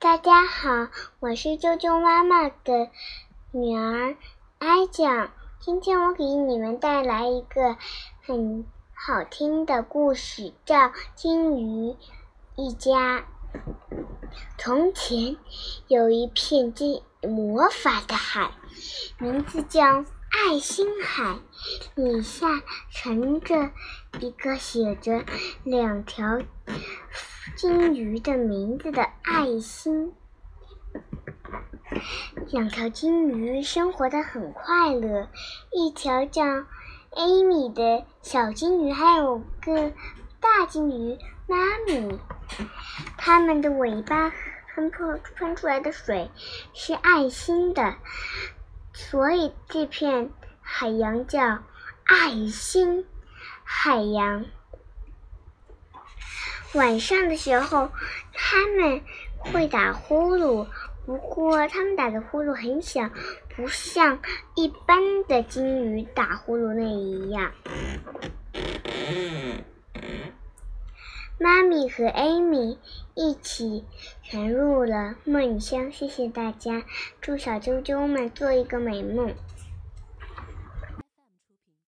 大家好，我是啾啾妈妈的女儿艾酱。今天我给你们带来一个很好听的故事，叫《金鱼一家》。从前有一片金魔法的海，名字叫爱心海，底下盛着一个写着两条。金鱼的名字的爱心，两条金鱼生活的很快乐。一条叫艾米的小金鱼，还有个大金鱼妈咪。它们的尾巴喷出喷出来的水是爱心的，所以这片海洋叫爱心海洋。晚上的时候，他们会打呼噜，不过他们打的呼噜很小，不像一般的金鱼打呼噜那一样。妈咪和艾米一起沉入了梦乡。谢谢大家，祝小啾啾们做一个美梦。